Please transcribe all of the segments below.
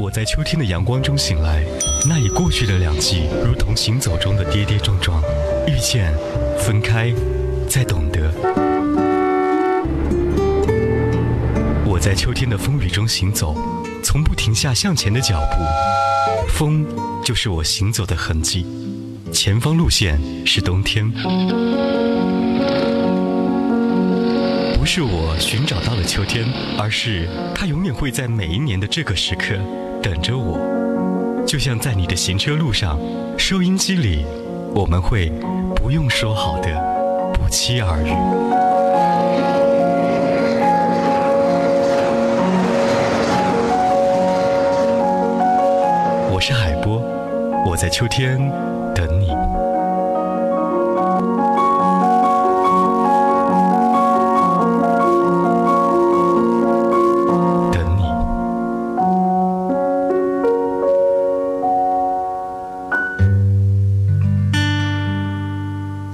我在秋天的阳光中醒来，那已过去的两季，如同行走中的跌跌撞撞，遇见，分开，再懂得。我在秋天的风雨中行走，从不停下向前的脚步，风就是我行走的痕迹，前方路线是冬天。不是我寻找到了秋天，而是它永远会在每一年的这个时刻等着我。就像在你的行车路上，收音机里，我们会不用说好的不期而遇。我是海波，我在秋天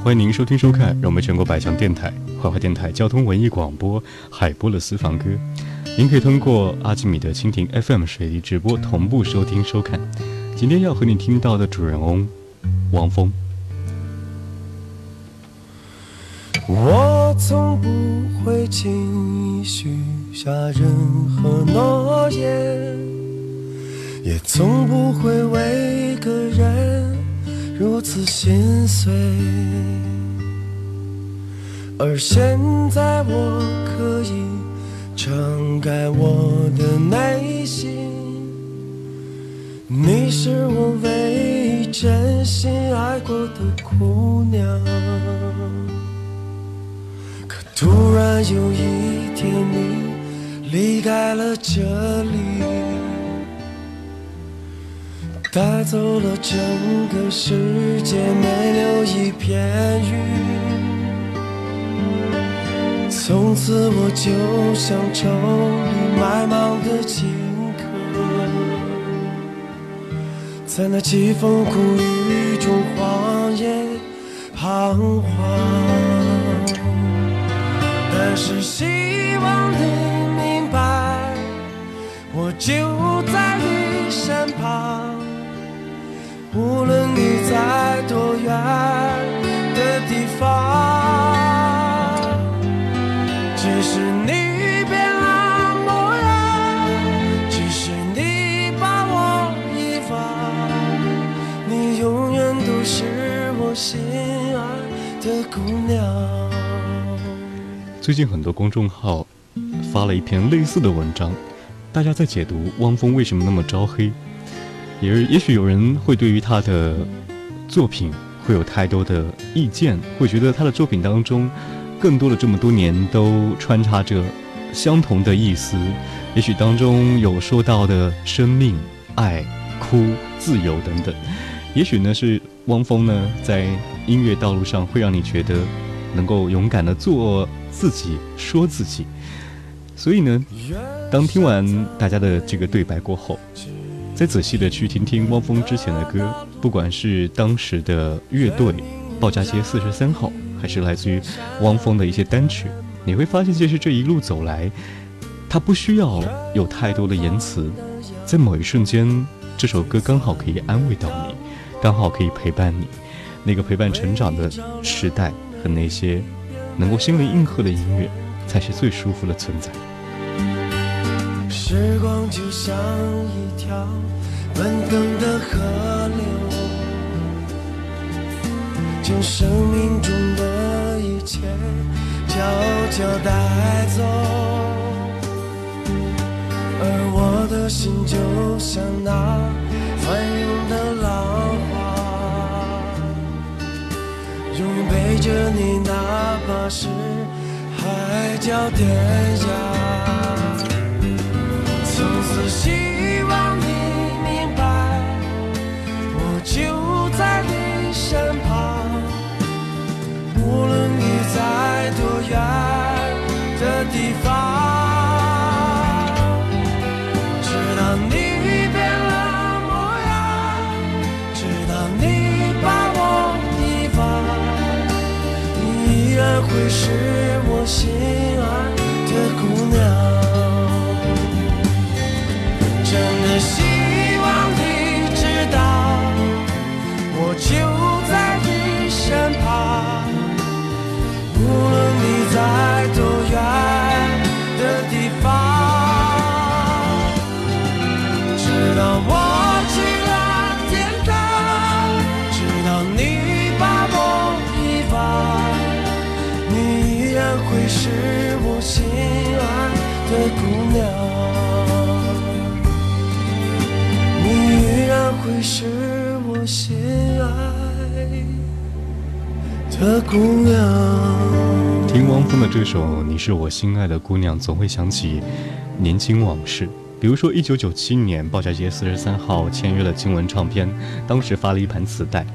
欢迎您收听收看，让我们全国百强电台怀化电台交通文艺广播海波的私房歌。您可以通过阿基米德蜻蜓 FM 水滴直播同步收听收看。今天要和你听到的主人翁，汪峰。我从不会轻易许下任何诺言，也从不会为一个人。如此心碎，而现在我可以敞开我的内心。你是我唯一真心爱过的姑娘，可突然有一天你离开了这里。带走了整个世界，没留一片云。从此我就像愁里埋芒的荆轲，在那凄风苦雨中荒野彷徨。但是希望你明白，我就在你身旁。无论你在多远的地方，即使你变了模样，即使你把我遗忘，你永远都是我心爱的姑娘。最近很多公众号发了一篇类似的文章，大家在解读汪峰为什么那么招黑。也也许有人会对于他的作品会有太多的意见，会觉得他的作品当中更多的这么多年都穿插着相同的意思。也许当中有说到的生命、爱、哭、自由等等。也许呢是汪峰呢在音乐道路上会让你觉得能够勇敢的做自己、说自己。所以呢，当听完大家的这个对白过后。再仔细的去听听汪峰之前的歌，不管是当时的乐队鲍家街四十三号，还是来自于汪峰的一些单曲，你会发现，其实这一路走来，他不需要有太多的言辞，在某一瞬间，这首歌刚好可以安慰到你，刚好可以陪伴你，那个陪伴成长的时代和那些能够心灵应和的音乐，才是最舒服的存在。时光就像一条奔腾的河流，将生命中的一切悄悄带走。而我的心就像那翻涌的浪花，永远陪着你，哪怕是海角天涯。自信。会是我心爱的姑娘，你依然会是我心爱的姑娘。听汪峰的这首《你是我心爱的姑娘》，总会想起年轻往事。比如说，一九九七年，鲍家街四十三号签约了金文唱片，当时发了一盘磁带，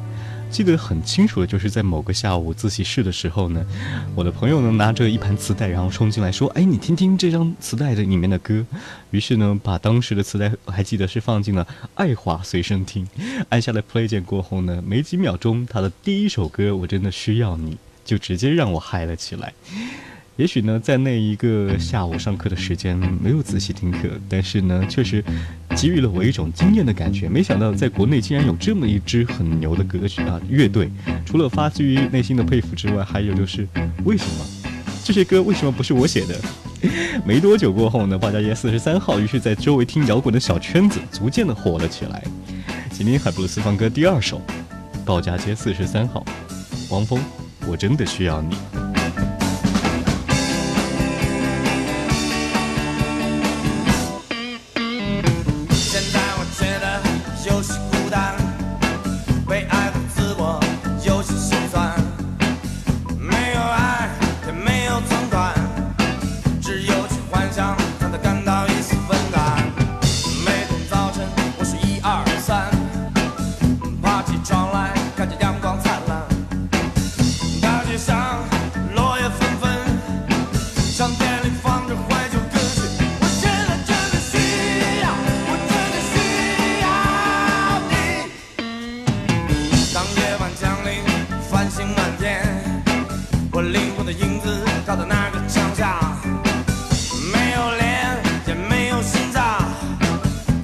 记得很清楚的就是在某个下午自习室的时候呢，我的朋友呢拿着一盘磁带，然后冲进来说：“哎，你听听这张磁带的里面的歌。”于是呢，把当时的磁带还记得是放进了爱华随身听，按下了 play 键过后呢，没几秒钟，他的第一首歌《我真的需要你》就直接让我嗨了起来。也许呢，在那一个下午上课的时间没有仔细听课，但是呢，确实给予了我一种惊艳的感觉。没想到在国内竟然有这么一支很牛的歌曲啊乐队！除了发自于内心的佩服之外，还有就是为什么 这些歌为什么不是我写的？没多久过后呢，鲍家街四十三号于是在周围听摇滚的小圈子逐渐的火了起来。今天海布鲁斯放歌第二首，鲍家街四十三号，汪峰，我真的需要你。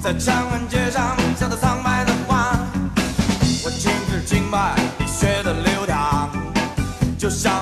在长安街上笑得苍白的花。我全是经脉，你血的流淌，就像。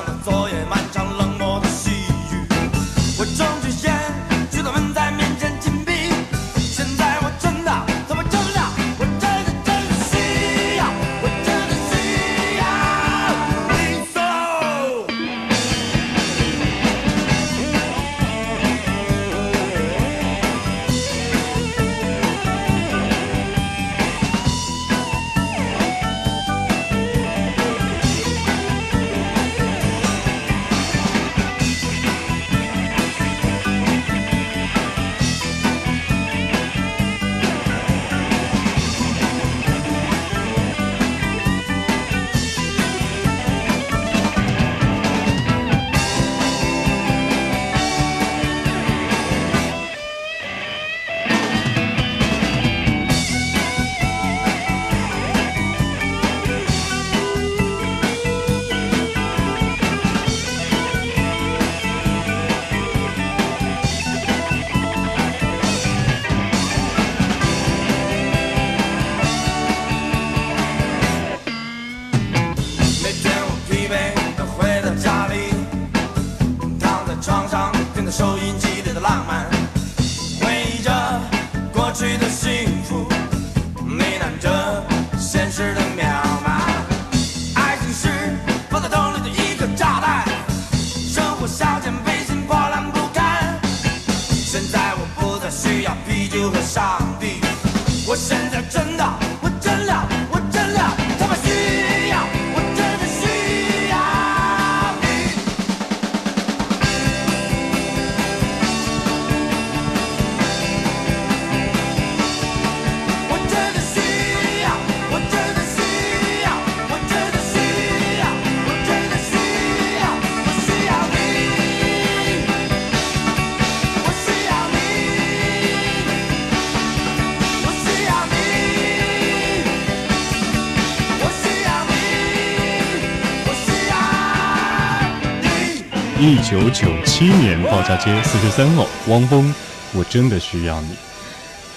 一九九七年，报家街四十三号，汪峰，我真的需要你。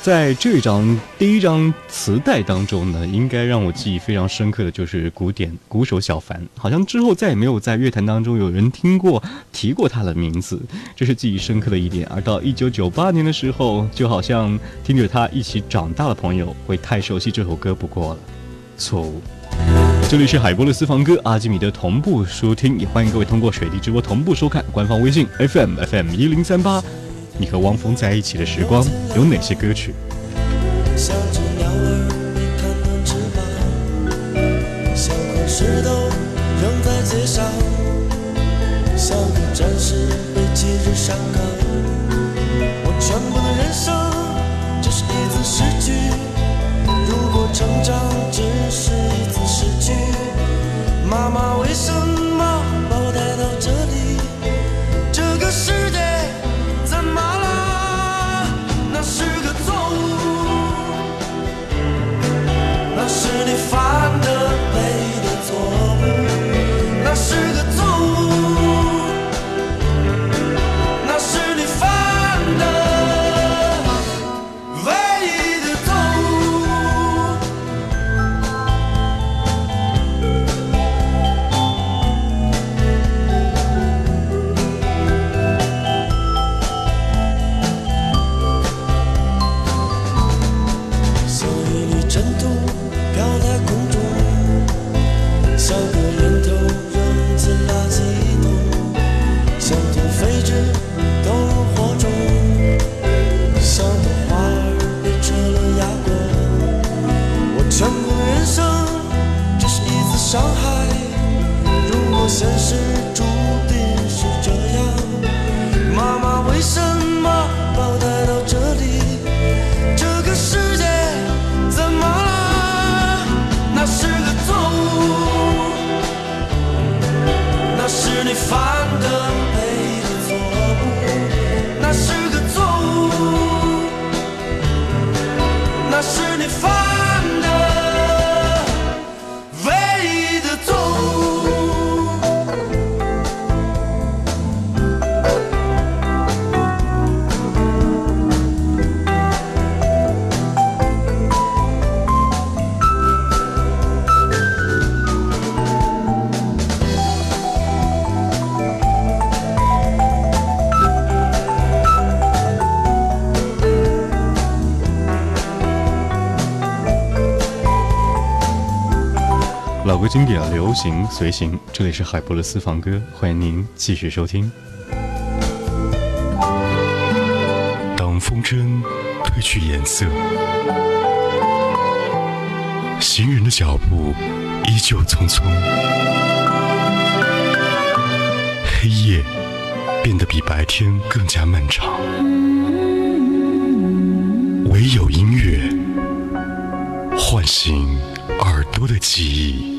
在这张第一张磁带当中呢，应该让我记忆非常深刻的就是古典鼓手小凡，好像之后再也没有在乐坛当中有人听过提过他的名字，这是记忆深刻的一点。而到一九九八年的时候，就好像听着他一起长大的朋友会太熟悉这首歌不过了，错误。这里是海波的私房歌阿基米德同步收听，也欢迎各位通过水滴直播同步收看官方微信 FM FM 一零三八。你和汪峰在一起的时光有哪些歌曲？像，个战士被节日伤感。那是行随行，这里是海波的私房歌，欢迎您继续收听。当风筝褪去颜色，行人的脚步依旧匆匆，黑夜变得比白天更加漫长，唯有音乐唤醒耳朵的记忆。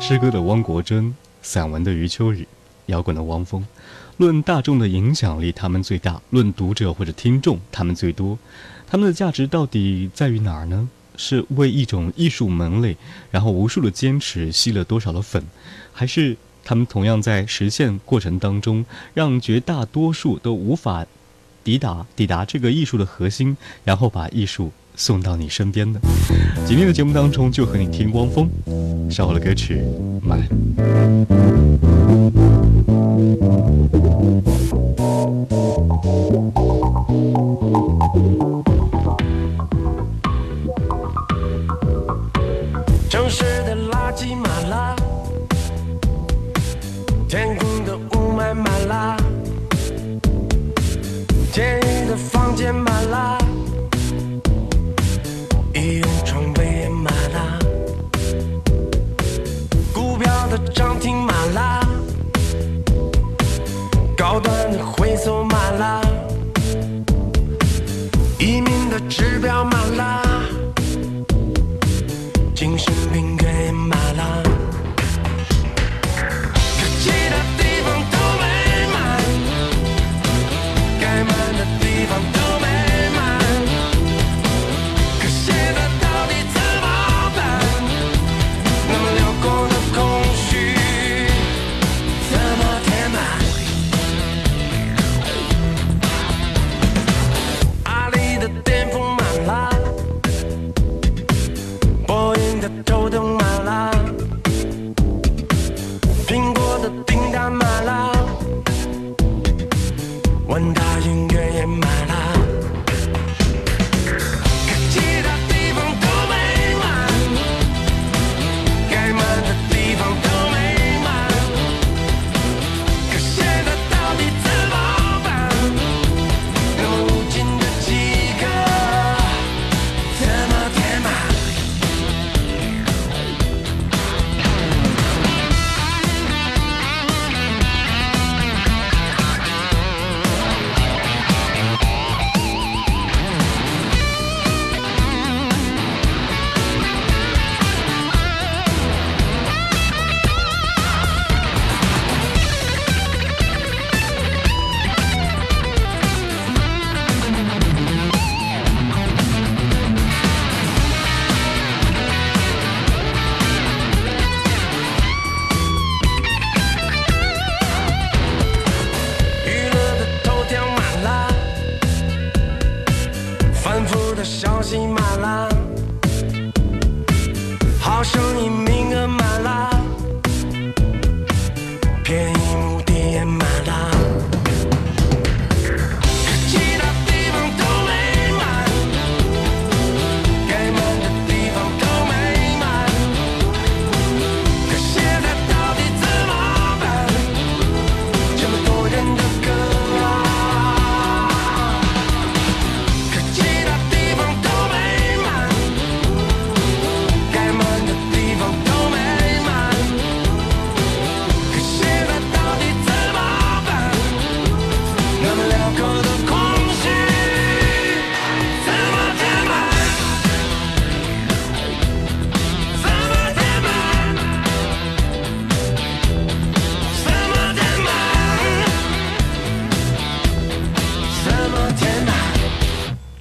诗歌的汪国真，散文的余秋雨，摇滚的汪峰。论大众的影响力，他们最大；论读者或者听众，他们最多。他们的价值到底在于哪儿呢？是为一种艺术门类，然后无数的坚持吸了多少的粉，还是他们同样在实现过程当中，让绝大多数都无法抵达抵达这个艺术的核心，然后把艺术送到你身边的？今天的节目当中就和你听汪峰，稍后的歌曲《买》。城市的垃圾满了，天空的雾霾满了，监狱的房间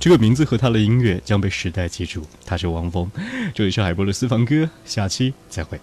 这个名字和他的音乐将被时代记住。他是汪峰这里是海波的私房歌下期再会。